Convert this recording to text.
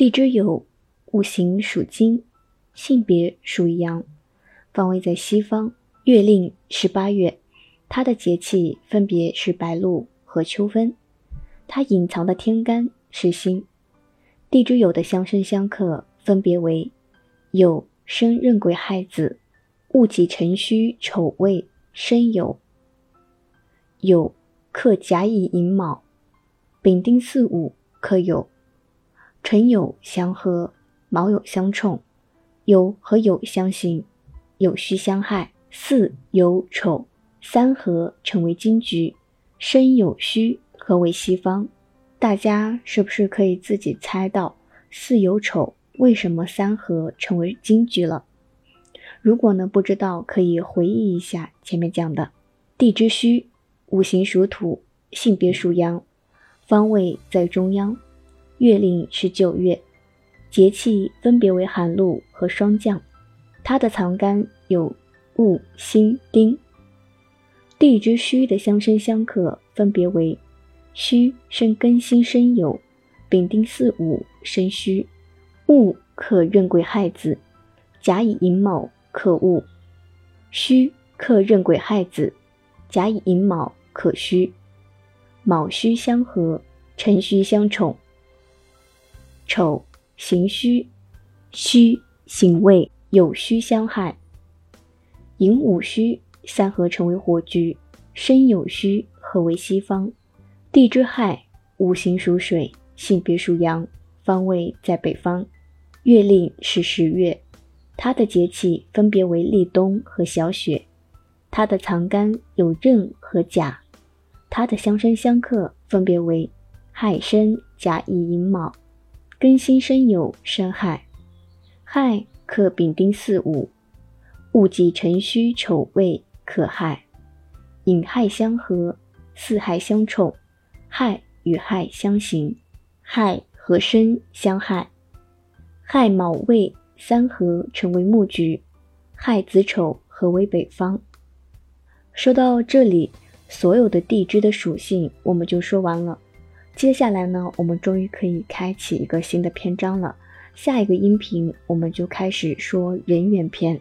地支有，五行属金，性别属阳，方位在西方，月令是八月，它的节气分别是白露和秋分，它隐藏的天干是辛。地支酉的相生相克分别为酉生壬癸亥子，戊己辰戌丑未申酉。酉克甲乙寅卯，丙丁巳午克酉。辰酉相合，卯酉相冲，酉和酉相刑，酉戌相害，巳酉丑三合成为金局，申酉戌合为西方。大家是不是可以自己猜到巳酉丑为什么三合成为金局了？如果呢不知道，可以回忆一下前面讲的地支戌，五行属土，性别属阳，方位在中央。月令是九月，节气分别为寒露和霜降。它的藏干有戊、辛、丁。地支戌的相生相克分别为：戌生庚辛申酉，丙丁巳午申戌，戊克壬癸亥子，甲乙寅卯克戊。戌克壬癸亥子，甲乙寅卯克戌。卯戌相合，辰戌相冲。丑行戌，戌行未，酉戌相害。寅午戌三合成为火局，申酉戌合为西方。地支亥，五行属水，性别属阳，方位在北方。月令是十月，它的节气分别为立冬和小雪。它的藏干有壬和甲，它的相生相克分别为亥申、甲乙寅卯。庚辛申酉生亥，亥克丙丁巳午，戊己辰戌丑未克亥，寅亥相合，巳亥相冲，亥与亥相刑，亥和申相害，亥卯未三合成为木局，亥子丑合为北方。说到这里，所有的地支的属性我们就说完了。接下来呢，我们终于可以开启一个新的篇章了。下一个音频，我们就开始说人缘篇。